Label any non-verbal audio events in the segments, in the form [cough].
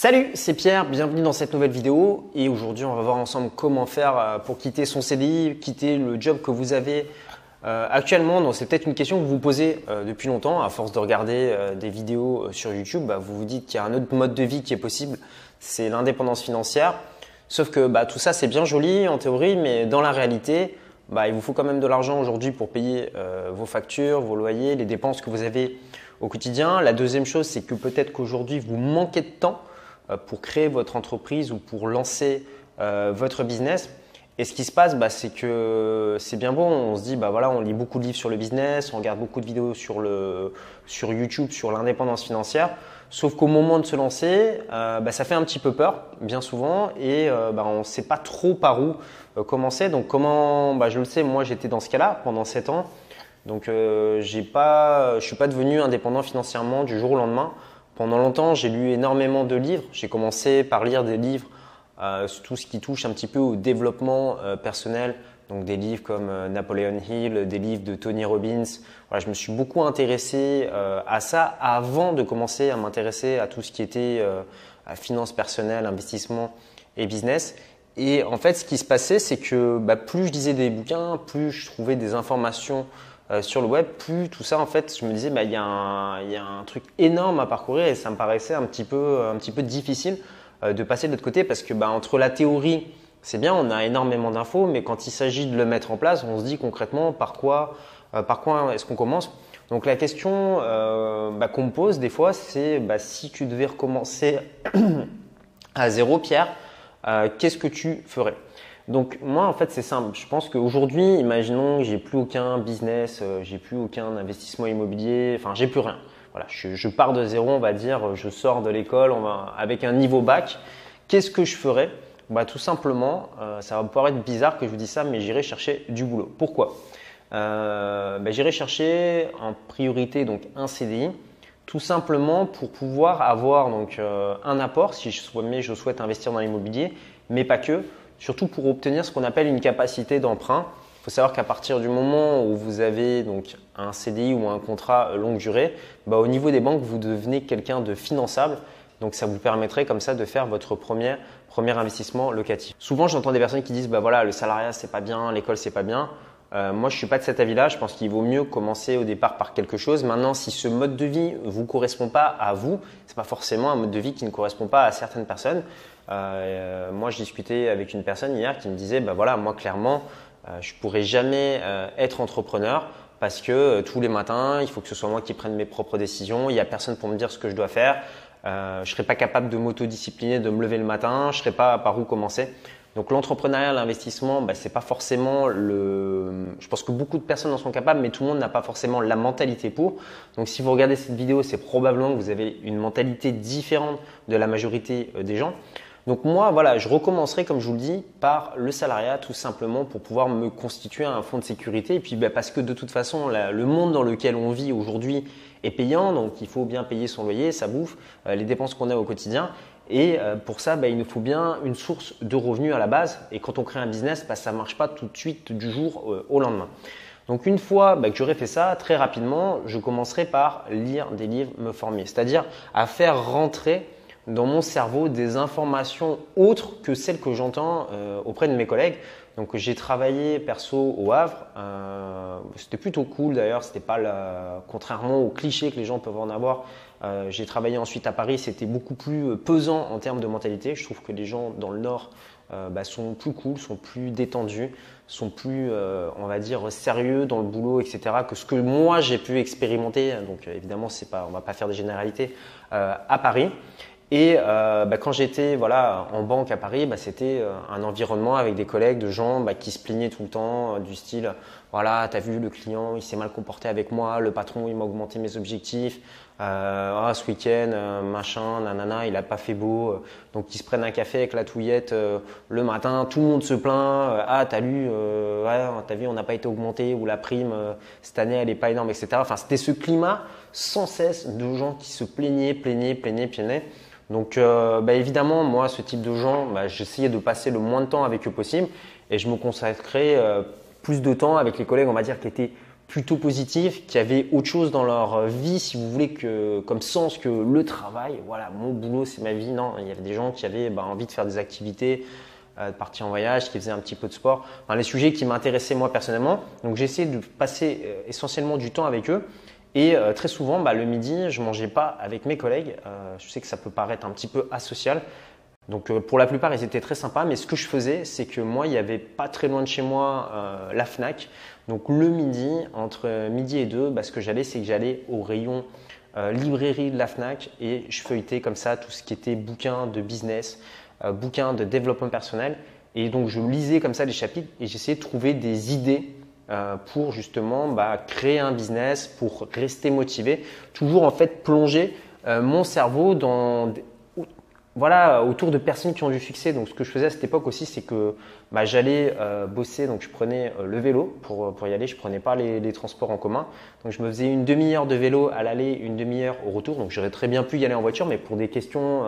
Salut, c'est Pierre, bienvenue dans cette nouvelle vidéo et aujourd'hui on va voir ensemble comment faire euh, pour quitter son CDI, quitter le job que vous avez euh, actuellement. Donc c'est peut-être une question que vous vous posez euh, depuis longtemps, à force de regarder des vidéos sur YouTube, bah, vous vous dites qu'il y a un autre mode de vie qui est possible, c'est l'indépendance financière. Sauf que bah, tout ça c'est bien joli en théorie, mais dans la réalité, bah, il vous faut quand même de l'argent aujourd'hui pour payer vos factures, vos loyers, les dépenses que vous avez au quotidien. La deuxième chose, c'est que peut-être qu'aujourd'hui vous manquez de temps pour créer votre entreprise ou pour lancer euh, votre business. Et ce qui se passe, bah, c'est que c'est bien bon. On se dit, bah voilà, on lit beaucoup de livres sur le business, on regarde beaucoup de vidéos sur, le, sur YouTube sur l'indépendance financière. Sauf qu'au moment de se lancer, euh, bah, ça fait un petit peu peur, bien souvent, et bah, on ne sait pas trop par où commencer. Donc comment, bah, je le sais, moi j'étais dans ce cas-là pendant 7 ans. Donc pas, je ne suis pas devenu indépendant financièrement du jour au lendemain. Pendant longtemps, j'ai lu énormément de livres. J'ai commencé par lire des livres, euh, tout ce qui touche un petit peu au développement euh, personnel, donc des livres comme euh, Napoleon Hill, des livres de Tony Robbins. Je me suis beaucoup intéressé euh, à ça avant de commencer à m'intéresser à tout ce qui était finance personnelle, investissement et business. Et en fait, ce qui se passait, c'est que bah, plus je lisais des bouquins, plus je trouvais des informations euh, sur le web, plus tout ça, en fait, je me disais, bah, il y, a un truc énorme à parcourir et ça me paraissait un petit peu, un petit peu difficile euh, de passer de l'autre côté parce que bah, entre la théorie, c'est bien, on a énormément d'infos, mais quand il s'agit de le mettre en place, on se dit concrètement par quoi, euh, par quoi est-ce qu'on commence. Donc la question bah, qu'on me pose des fois, c'est si tu devais recommencer [clears throat] à zéro, Pierre, qu'est-ce que tu ferais? Donc moi en fait c'est simple. Je pense qu'aujourd'hui, imaginons que j'ai plus aucun business, euh, j'ai plus aucun investissement immobilier, enfin j'ai plus rien. Voilà, je, pars de zéro, on va dire, je sors de l'école, on va avec un niveau bac. Qu'est-ce que je ferais? Bah tout simplement, euh, ça va pouvoir être bizarre que je vous dise ça, mais j'irai chercher du boulot. Pourquoi? Euh, bah, J'irai chercher en priorité donc un CDI, tout simplement pour pouvoir avoir donc un apport si je je souhaite investir dans l'immobilier, mais pas que surtout pour obtenir ce qu'on appelle une capacité d'emprunt. Il faut savoir qu'à partir du moment où vous avez donc un CDI ou un contrat longue durée, bah, au niveau des banques, vous devenez quelqu'un de finançable. Donc ça vous permettrait comme ça de faire votre premier, investissement locatif. Souvent j'entends des personnes qui disent bah voilà le salariat c'est pas bien, l'école c'est pas bien. Euh, moi, je suis pas de cet avis-là. Je pense qu'il vaut mieux commencer au départ par quelque chose. Maintenant, si ce mode de vie vous correspond pas à vous, c'est pas forcément un mode de vie qui ne correspond pas à certaines personnes. Euh, moi, je discutais avec une personne hier qui me disait, bah voilà, moi clairement, euh, je pourrais jamais euh, être entrepreneur parce que tous les matins, il faut que ce soit moi qui prenne mes propres décisions. Il n'y a personne pour me dire ce que je dois faire. Euh, je serais pas capable de m'autodiscipliner, de me lever le matin. Je serais pas par où commencer. Donc l'entrepreneuriat, l'investissement, bah, c'est pas forcément le. Je pense que beaucoup de personnes en sont capables, mais tout le monde n'a pas forcément la mentalité pour. Donc si vous regardez cette vidéo, c'est probablement que vous avez une mentalité différente de la majorité des gens. Donc moi, voilà, je recommencerai, comme je vous le dis, par le salariat, tout simplement pour pouvoir me constituer un fonds de sécurité. Et puis bah, parce que de toute façon, le monde dans lequel on vit aujourd'hui est payant, donc il faut bien payer son loyer, sa bouffe, euh, les dépenses qu'on a au quotidien. Et euh, pour ça, bah, il nous faut bien une source de revenus à la base. Et quand on crée un business, bah, ça ne marche pas tout de suite du jour euh, au lendemain. Donc une fois que j'aurai fait ça, très rapidement, je commencerai par lire des livres, me former. C'est-à-dire à faire rentrer dans mon cerveau des informations autres que celles que j'entends euh, auprès de mes collègues. Donc j'ai travaillé perso au Havre. Euh, c'était plutôt cool d'ailleurs. C'était pas contrairement aux clichés que les gens peuvent en avoir. Euh, j'ai travaillé ensuite à Paris. C'était beaucoup plus pesant en termes de mentalité. Je trouve que les gens dans le Nord bah, sont plus cool, sont plus détendus, sont plus, on va dire, sérieux dans le boulot, etc. Que ce que moi j'ai pu expérimenter. Donc évidemment, c'est pas, on va pas faire des généralités à Paris. Et euh, bah, quand j'étais voilà, en banque à Paris, bah, c'était euh, un environnement avec des collègues, de gens bah, qui se plaignaient tout le temps, euh, du style voilà, t'as vu le client, il s'est mal comporté avec moi, le patron il m'a augmenté mes objectifs, euh, ah, ce week-end, euh, machin, nanana, il a pas fait beau, donc ils se prennent un café avec la touillette le matin, tout le monde se plaint, ah t'as lu, ouais, t'as vu on n'a pas été augmenté ou la prime cette année elle est pas énorme, etc. Enfin c'était ce climat sans cesse de gens qui se plaignaient, plaignaient, plaignaient, plaignaient. Donc euh, bah, évidemment, moi, ce type de gens, bah, j'essayais de passer le moins de temps avec eux possible et je me consacrais euh, plus de temps avec les collègues, on va dire, qui étaient plutôt positifs, qui avaient autre chose dans leur vie, si vous voulez, que, comme sens que le travail. Voilà, mon boulot, c'est ma vie. Non, il y avait des gens qui avaient bah, envie de faire des activités, euh, de partir en voyage, qui faisaient un petit peu de sport. Les sujets qui m'intéressaient moi personnellement. Donc j'essayais de passer euh, essentiellement du temps avec eux. Et euh, très souvent, bah, le midi, je mangeais pas avec mes collègues. je sais que ça peut paraître un petit peu asocial. Donc pour la plupart, ils étaient très sympas. Mais ce que je faisais, c'est que moi, il n'y avait pas très loin de chez moi la FNAC. Donc le midi, entre midi et deux, bah, ce que j'allais, c'est que j'allais au rayon librairie de la FNAC et je feuilletais comme ça tout ce qui était bouquins de business, euh, bouquins de développement personnel. Et donc, je lisais comme ça les chapitres et j'essayais de trouver des idées euh, pour justement bah, créer un business, pour rester motivé, toujours en fait plonger euh, mon cerveau dans voilà autour de personnes qui ont du succès. Donc ce que je faisais à cette époque aussi, c'est que bah, j'allais bosser, donc je prenais le vélo pour, pour y aller, je prenais pas les, transports en commun. Donc je me faisais une demi-heure de vélo à l'aller, une demi-heure au retour. Donc j'aurais très bien pu y aller en voiture, mais pour des questions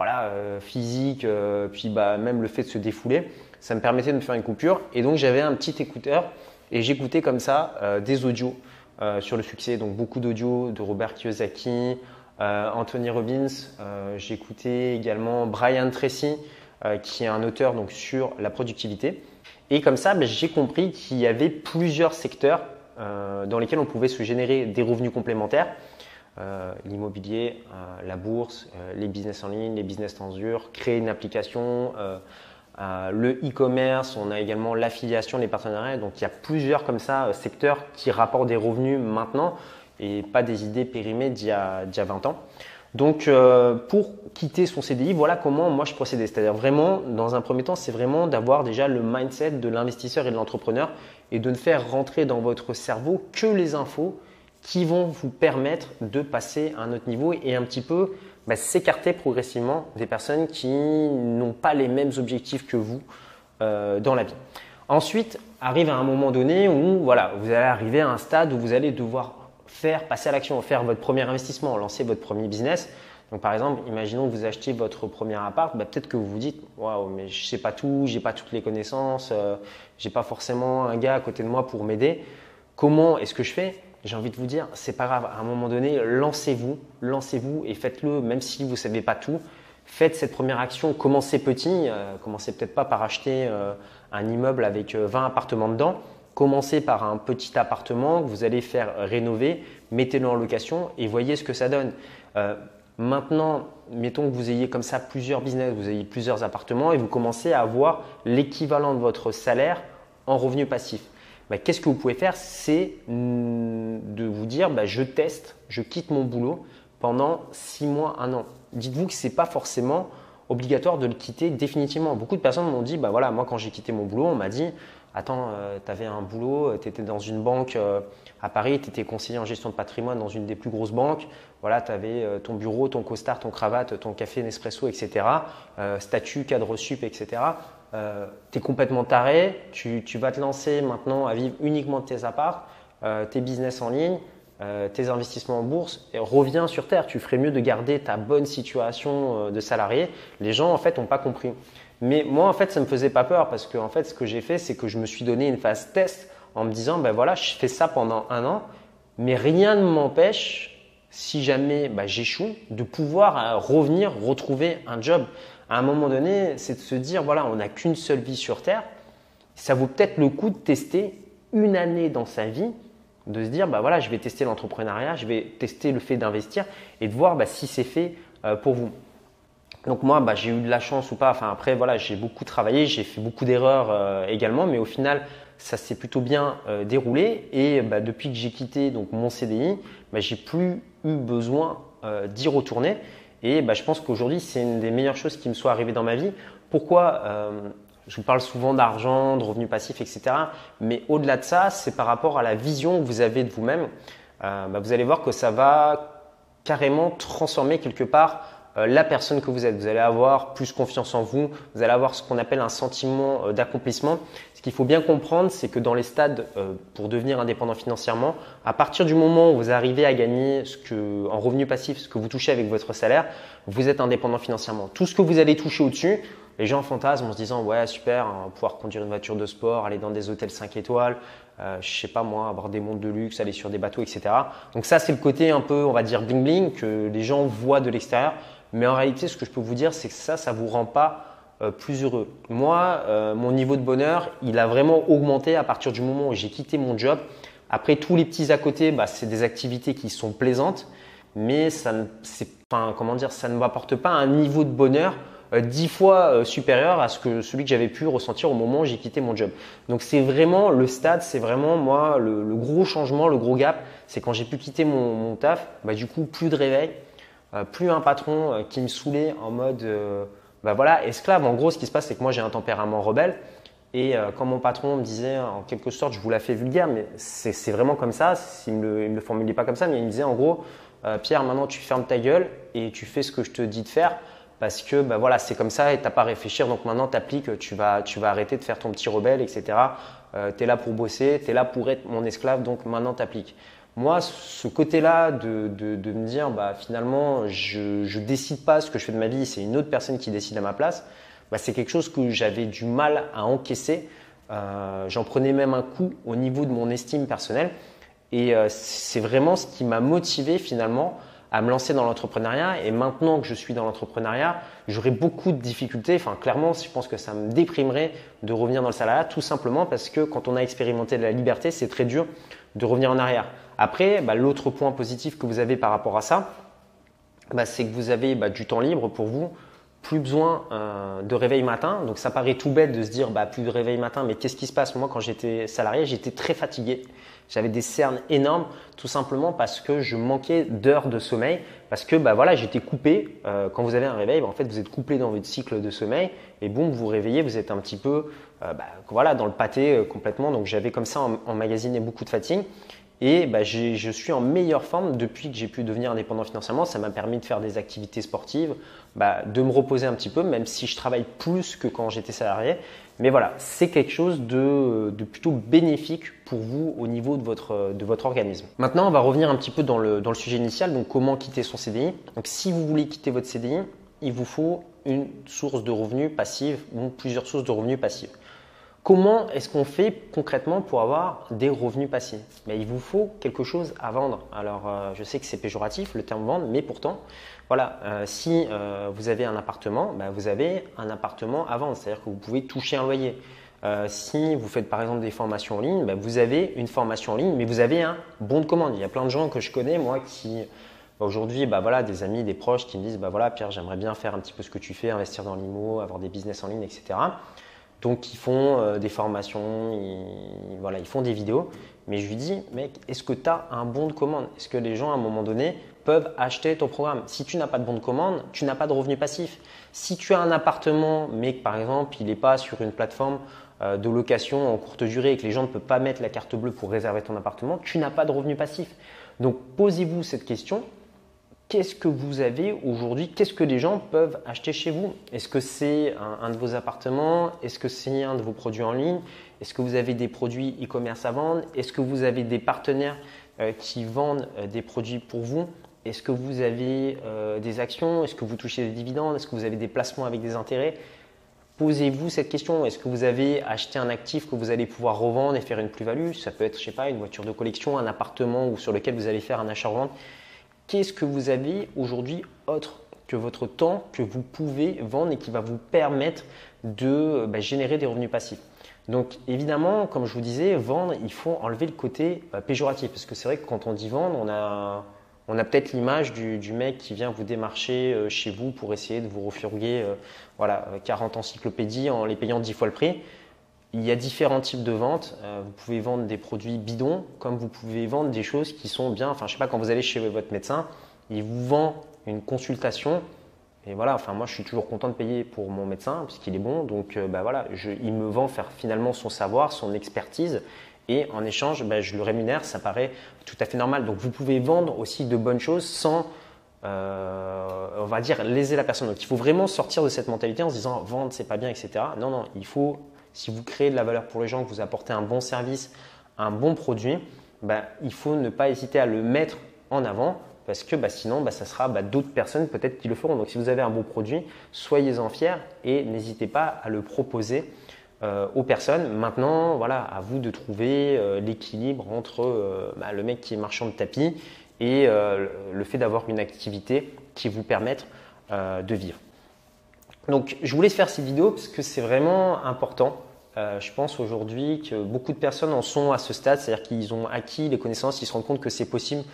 voilà, euh, physique, euh, puis bah, même le fait de se défouler, ça me permettait de me faire une coupure. Et donc j'avais un petit écouteur et j'écoutais comme ça euh, des audios sur le succès. Donc beaucoup d'audios de Robert Kiyosaki, Anthony Robbins. J'écoutais également Brian Tracy, qui est un auteur donc, sur la productivité. Et comme ça, bah, j'ai compris qu'il y avait plusieurs secteurs dans lesquels on pouvait se générer des revenus complémentaires. Euh, l'immobilier, euh, la bourse, euh, les business en ligne, les business dur, créer une application, le e-commerce, on a également l'affiliation, les partenariats. Donc il y a plusieurs comme ça secteurs qui rapportent des revenus maintenant et pas des idées périmées d'il y, a 20 ans. Donc pour quitter son CDI, voilà comment moi je procédais. C'est-à-dire vraiment, dans un premier temps, c'est vraiment d'avoir déjà le mindset de l'investisseur et de l'entrepreneur et de ne faire rentrer dans votre cerveau que les infos qui vont vous permettre de passer à un autre niveau et un petit peu bah, s'écarter progressivement des personnes qui n'ont pas les mêmes objectifs que vous euh, dans la vie. Ensuite, arrive à un moment donné où voilà, vous allez arriver à un stade où vous allez devoir faire passer à l'action, faire votre premier investissement, lancer votre premier business. Donc par exemple, imaginons que vous achetiez votre premier appart, bah, peut-être que vous vous dites waouh, mais je sais pas tout, j'ai pas toutes les connaissances, euh, j'ai pas forcément un gars à côté de moi pour m'aider. Comment est-ce que je fais? J'ai envie de vous dire, c'est pas grave. À un moment donné, lancez-vous, lancez-vous et faites-le, même si vous savez pas tout. Faites cette première action, commencez petit, euh, commencez peut-être pas par acheter euh, un immeuble avec 20 euh, appartements dedans. Commencez par un petit appartement que vous allez faire rénover, mettez-le en location et voyez ce que ça donne. maintenant, mettons que vous ayez comme ça plusieurs business, vous ayez plusieurs appartements et vous commencez à avoir l'équivalent de votre salaire en revenu passif. Bah, qu'est-ce que vous pouvez faire? C'est de vous dire, bah, je teste, je quitte mon boulot pendant six mois, un an. Dites-vous que ce n'est pas forcément obligatoire de le quitter définitivement. Beaucoup de personnes m'ont dit, bah voilà, moi quand j'ai quitté mon boulot, on m'a dit, attends, euh, tu avais un boulot, tu étais dans une banque euh, à Paris, tu étais conseiller en gestion de patrimoine dans une des plus grosses banques, voilà, tu avais euh, ton bureau, ton costard, ton cravate, ton café Nespresso, etc., statut, cadre sup, etc. Euh, tu es complètement taré, tu, vas te lancer maintenant à vivre uniquement de tes apparts, euh, tes business en ligne, euh, tes investissements en bourse, et reviens sur Terre. Tu ferais mieux de garder ta bonne situation de salarié. Les gens, en fait, n'ont pas compris. Mais moi, en fait, ça ne me faisait pas peur parce que, en fait, ce que j'ai fait, c'est que je me suis donné une phase test en me disant, ben voilà, je fais ça pendant un an, mais rien ne m'empêche, si jamais ben, j'échoue, de pouvoir revenir retrouver un job à un moment donné, c'est de se dire, voilà, on n'a qu'une seule vie sur Terre. Ça vaut peut-être le coup de tester une année dans sa vie, de se dire, bah voilà, je vais tester l'entrepreneuriat, je vais tester le fait d'investir et de voir bah, si c'est fait euh, pour vous. Donc moi, bah, j'ai eu de la chance ou pas. Enfin après, voilà, j'ai beaucoup travaillé, j'ai fait beaucoup d'erreurs euh, également, mais au final, ça s'est plutôt bien euh, déroulé. Et bah, depuis que j'ai quitté donc mon CDI, bah, j'ai plus eu besoin d'y retourner. Et je pense qu'aujourd'hui, c'est une des meilleures choses qui me soit arrivée dans ma vie. Pourquoi euh, Je vous parle souvent d'argent, de revenus passifs, etc. Mais au-delà de ça, c'est par rapport à la vision que vous avez de vous-même. Euh, vous allez voir que ça va carrément transformer quelque part euh, la personne que vous êtes. Vous allez avoir plus confiance en vous, vous allez avoir ce qu'on appelle un sentiment euh, d'accomplissement. Ce qu'il faut bien comprendre, c'est que dans les stades euh, pour devenir indépendant financièrement, à partir du moment où vous arrivez à gagner ce que, en revenu passif, ce que vous touchez avec votre salaire, vous êtes indépendant financièrement. Tout ce que vous allez toucher au-dessus, les gens fantasment en se disant ouais super, va pouvoir conduire une voiture de sport, aller dans des hôtels 5 étoiles, euh, je sais pas moi, avoir des mondes de luxe, aller sur des bateaux, etc. Donc ça c'est le côté un peu, on va dire bling bling que les gens voient de l'extérieur. Mais en réalité, ce que je peux vous dire, c'est que ça, ça vous rend pas euh, plus heureux. Moi, euh, mon niveau de bonheur, il a vraiment augmenté à partir du moment où j'ai quitté mon job. Après, tous les petits à côté, bah, c'est des activités qui sont plaisantes, mais ça ne, comment dire, ça ne m'apporte pas un niveau de bonheur dix fois supérieur à ce que celui que j'avais pu ressentir au moment où j'ai quitté mon job. Donc c'est vraiment le stade, c'est vraiment moi le, gros changement, le gros gap, c'est quand j'ai pu quitter mon, mon taf, bah, du coup plus de réveil, plus un patron qui me saoulait en mode bah voilà, esclave. En gros, ce qui se passe, c'est que moi, j'ai un tempérament rebelle. Et euh, quand mon patron me disait, en quelque sorte, je vous la fais vulgaire, mais c'est vraiment comme ça, il ne me, le formulait pas comme ça, mais il me disait en gros, euh, Pierre, maintenant tu fermes ta gueule et tu fais ce que je te dis de faire parce que bah, voilà, c'est comme ça et tu n'as pas à réfléchir, donc maintenant tu appliques, tu vas, tu vas arrêter de faire ton petit rebelle, etc. tu es là pour bosser, tu es là pour être mon esclave, donc maintenant tu appliques. Moi, ce côté-là de, de, me dire, bah, finalement, je ne décide pas ce que je fais de ma vie, c'est une autre personne qui décide à ma place, bah, c'est quelque chose que j'avais du mal à encaisser. Euh, J'en prenais même un coup au niveau de mon estime personnelle. Et euh, c'est vraiment ce qui m'a motivé finalement à me lancer dans l'entrepreneuriat. Et maintenant que je suis dans l'entrepreneuriat, j'aurais beaucoup de difficultés. Enfin, clairement, je pense que ça me déprimerait de revenir dans le salariat, tout simplement parce que quand on a expérimenté la liberté, c'est très dur de revenir en arrière. Après, bah, l'autre point positif que vous avez par rapport à ça, bah, c'est que vous avez bah, du temps libre pour vous, plus besoin euh, de réveil matin. Donc ça paraît tout bête de se dire plus de réveil matin, mais qu'est-ce qui se passe? Moi, quand j'étais salarié, j'étais très fatigué. J'avais des cernes énormes, tout simplement parce que je manquais d'heures de sommeil, parce que bah, voilà, j'étais coupé. Euh, quand vous avez un réveil, en fait, vous êtes couplé dans votre cycle de sommeil, et boum, vous réveillez, vous êtes un petit peu euh, voilà, dans le pâté complètement. Donc j'avais comme ça emmagasiné beaucoup de fatigue. Et bah, je suis en meilleure forme depuis que j'ai pu devenir indépendant financièrement. Ça m'a permis de faire des activités sportives, bah, de me reposer un petit peu, même si je travaille plus que quand j'étais salarié. Mais voilà, c'est quelque chose de, plutôt bénéfique pour vous au niveau de votre, organisme. Maintenant, on va revenir un petit peu dans le, dans le sujet initial, donc comment quitter son CDI. Donc si vous voulez quitter votre CDI, il vous faut une source de revenus passive ou plusieurs sources de revenus passives. Comment est-ce qu'on fait concrètement pour avoir des revenus passifs mais Il vous faut quelque chose à vendre. Alors, euh, je sais que c'est péjoratif le terme vendre, mais pourtant, voilà, euh, si euh, vous avez un appartement, ben, vous avez un appartement à vendre, c'est-à-dire que vous pouvez toucher un loyer. si vous faites par exemple des formations en ligne, ben, vous avez une formation en ligne, mais vous avez un bon de commande. Il y a plein de gens que je connais, moi, qui aujourd'hui, bah, voilà, des amis, des proches qui me disent, bah, voilà, Pierre, j'aimerais bien faire un petit peu ce que tu fais, investir dans l'IMO, avoir des business en ligne, etc. Donc ils font euh, des formations, ils, voilà, ils font des vidéos. Mais je lui dis, mec, est-ce que tu as un bon de commande? Est-ce que les gens, à un moment donné, peuvent acheter ton programme? Si tu n'as pas de bon de commande, tu n'as pas de revenu passif. Si tu as un appartement, mais par exemple, il n'est pas sur une plateforme euh, de location en courte durée et que les gens ne peuvent pas mettre la carte bleue pour réserver ton appartement, tu n'as pas de revenu passif. Donc posez-vous cette question qu'est-ce que vous avez aujourd'hui Qu'est-ce que les gens peuvent acheter chez vous? Est-ce que c'est un, de vos appartements? Est-ce que c'est un de vos produits en ligne? Est-ce que vous avez des produits e-commerce à vendre? Est-ce que vous avez des partenaires euh, qui vendent euh, des produits pour vous? Est-ce que vous avez euh, des actions? Est-ce que vous touchez des dividendes? Est-ce que vous avez des placements avec des intérêts? Posez-vous cette question. Est-ce que vous avez acheté un actif que vous allez pouvoir revendre et faire une plus-value? Ça peut être, je sais pas, une voiture de collection, un appartement ou sur lequel vous allez faire un achat-revente qu'est-ce que vous avez aujourd'hui autre que votre temps que vous pouvez vendre et qui va vous permettre de bah, générer des revenus passifs? Donc évidemment, comme je vous disais, vendre, il faut enlever le côté bah, péjoratif parce que c'est vrai que quand on dit vendre, on a, peut-être l'image du, mec qui vient vous démarcher euh, chez vous pour essayer de vous refourguer euh, voilà, 40 encyclopédies en les payant 10 fois le prix. Il y a différents types de ventes. Euh, vous pouvez vendre des produits bidons, comme vous pouvez vendre des choses qui sont bien. Enfin, je sais pas, quand vous allez chez votre médecin, il vous vend une consultation. Et voilà, enfin, moi, je suis toujours content de payer pour mon médecin, puisqu'il est bon. Donc, euh, bah, voilà, il me vend faire finalement son savoir, son expertise. Et en échange, bah, je le rémunère. Ça paraît tout à fait normal. Donc, vous pouvez vendre aussi de bonnes choses sans euh, on va dire léser la personne. Donc il faut vraiment sortir de cette mentalité en se disant vendre c'est pas bien, etc. Non, non, il faut si vous créez de la valeur pour les gens, que vous apportez un bon service, un bon produit, ben, il faut ne pas hésiter à le mettre en avant parce que bah, sinon, bah, ça sera bah, d'autres personnes peut-être qui le feront. Donc si vous avez un beau produit, soyez-en fiers et n'hésitez pas à le proposer euh, aux personnes. Maintenant, voilà, à vous de trouver euh, l'équilibre entre euh, bah, le mec qui est marchand de tapis et le fait d'avoir une activité qui vous permette de vivre. Donc, je voulais faire cette vidéo parce que c'est vraiment important. je pense aujourd'hui que beaucoup de personnes en sont à ce stade, c'est-à-dire qu'ils ont acquis les connaissances, ils se rendent compte que c'est possible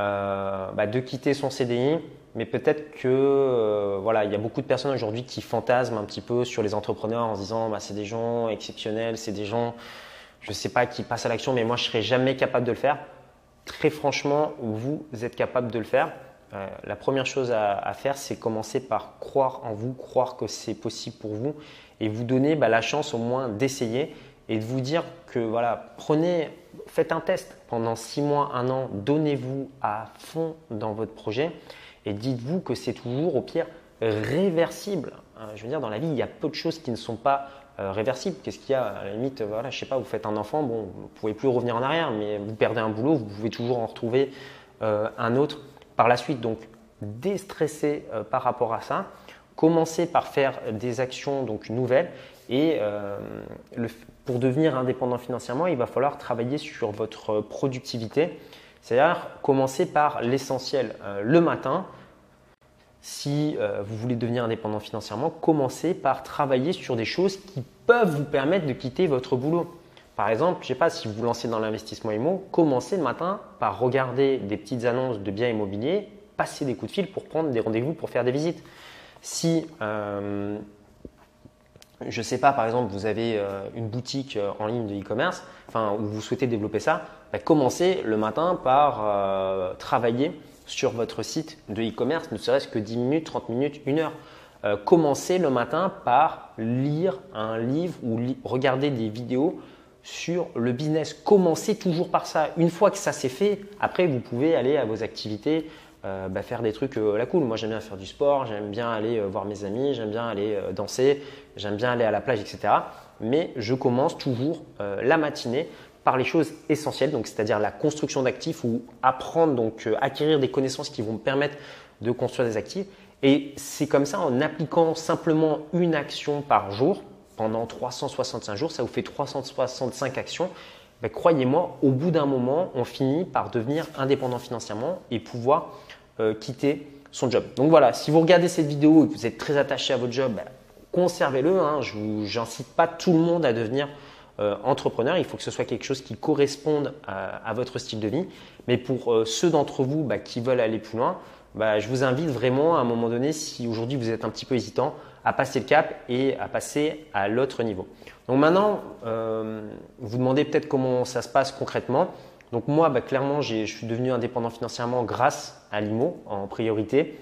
euh, bah, de quitter son CDI, mais peut-être que euh, voilà, il y a beaucoup de personnes aujourd'hui qui fantasment un petit peu sur les entrepreneurs en se disant bah, c'est des gens exceptionnels, c'est des gens, je ne sais pas, qui passent à l'action, mais moi je serais jamais capable de le faire. Très franchement, vous êtes capable de le faire. Euh, la première chose à, faire, c'est commencer par croire en vous, croire que c'est possible pour vous et vous donner bah, la chance au moins d'essayer et de vous dire que voilà, prenez, faites un test pendant six mois, un an, donnez-vous à fond dans votre projet et dites-vous que c'est toujours au pire réversible. Hein, je veux dire, dans la vie, il y a peu de choses qui ne sont pas euh, réversibles. Qu'est-ce qu'il y a? À la limite, voilà, je sais pas, vous faites un enfant, bon, vous pouvez plus revenir en arrière, mais vous perdez un boulot, vous pouvez toujours en retrouver euh, un autre par la suite. Donc, déstressez euh, par rapport à ça. Commencez par faire des actions donc nouvelles et le, pour devenir indépendant financièrement, il va falloir travailler sur votre productivité. C'est-à-dire commencer par l'essentiel. Euh, le matin, si euh, vous voulez devenir indépendant financièrement, commencez par travailler sur des choses qui peuvent vous permettre de quitter votre boulot. Par exemple, je ne sais pas si vous lancez dans l'investissement immo, commencez le matin par regarder des petites annonces de biens immobiliers, passer des coups de fil pour prendre des rendez-vous pour faire des visites. Si euh, je ne sais pas, par exemple, vous avez euh, une boutique euh, en ligne de e-commerce, enfin, où vous souhaitez développer ça, bah, commencez le matin par travailler sur votre site de e-commerce, ne serait-ce que 10 minutes, 30 minutes, 1 heure. commencez le matin par lire un livre ou regarder des vidéos sur le business. Commencez toujours par ça. Une fois que ça s'est fait, après, vous pouvez aller à vos activités, euh, bah, faire des trucs euh, la cool. Moi, j'aime bien faire du sport, j'aime bien aller euh, voir mes amis, j'aime bien aller danser, j'aime bien aller à la plage, etc. Mais je commence toujours la matinée par les choses essentielles, donc c'est-à-dire la construction d'actifs ou apprendre, donc acquérir des connaissances qui vont me permettre de construire des actifs. Et c'est comme ça, en appliquant simplement une action par jour pendant 365 jours, ça vous fait 365 actions. Croyez-moi, au bout d'un moment, on finit par devenir indépendant financièrement et pouvoir euh, quitter son job. Donc voilà, si vous regardez cette vidéo et que vous êtes très attaché à votre job, ben, conservez-le. Hein. Je n'incite pas tout le monde à devenir euh, entrepreneur. Il faut que ce soit quelque chose qui corresponde à, votre style de vie. Mais pour euh, ceux d'entre vous ben, qui veulent aller plus loin, je vous invite vraiment à un moment donné, si aujourd'hui vous êtes un petit peu hésitant, à passer le cap et à passer à l'autre niveau. Donc maintenant, vous demandez peut-être comment ça se passe concrètement. Donc moi, bah, clairement, je suis devenu indépendant financièrement grâce à l'IMO en priorité.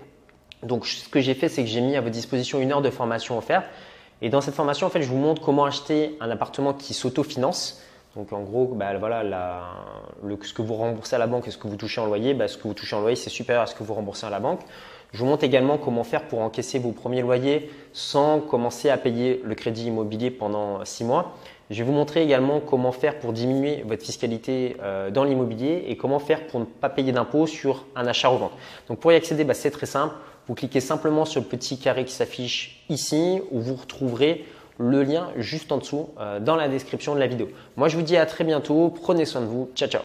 Donc ce que j'ai fait, c'est que j'ai mis à votre disposition une heure de formation offerte. Et dans cette formation, en fait, je vous montre comment acheter un appartement qui s'autofinance. Donc en gros, bah, voilà, ce que vous remboursez à la banque et ce que vous touchez en loyer, bah, ce que vous touchez en loyer, c'est supérieur à ce que vous remboursez à la banque. Je vous montre également comment faire pour encaisser vos premiers loyers sans commencer à payer le crédit immobilier pendant six mois. Je vais vous montrer également comment faire pour diminuer votre fiscalité euh, dans l'immobilier et comment faire pour ne pas payer d'impôts sur un achat-revente. Donc pour y accéder, bah, c'est très simple. Vous cliquez simplement sur le petit carré qui s'affiche ici où vous retrouverez le lien juste en dessous euh, dans la description de la vidéo. Moi, je vous dis à très bientôt. Prenez soin de vous. Ciao, ciao.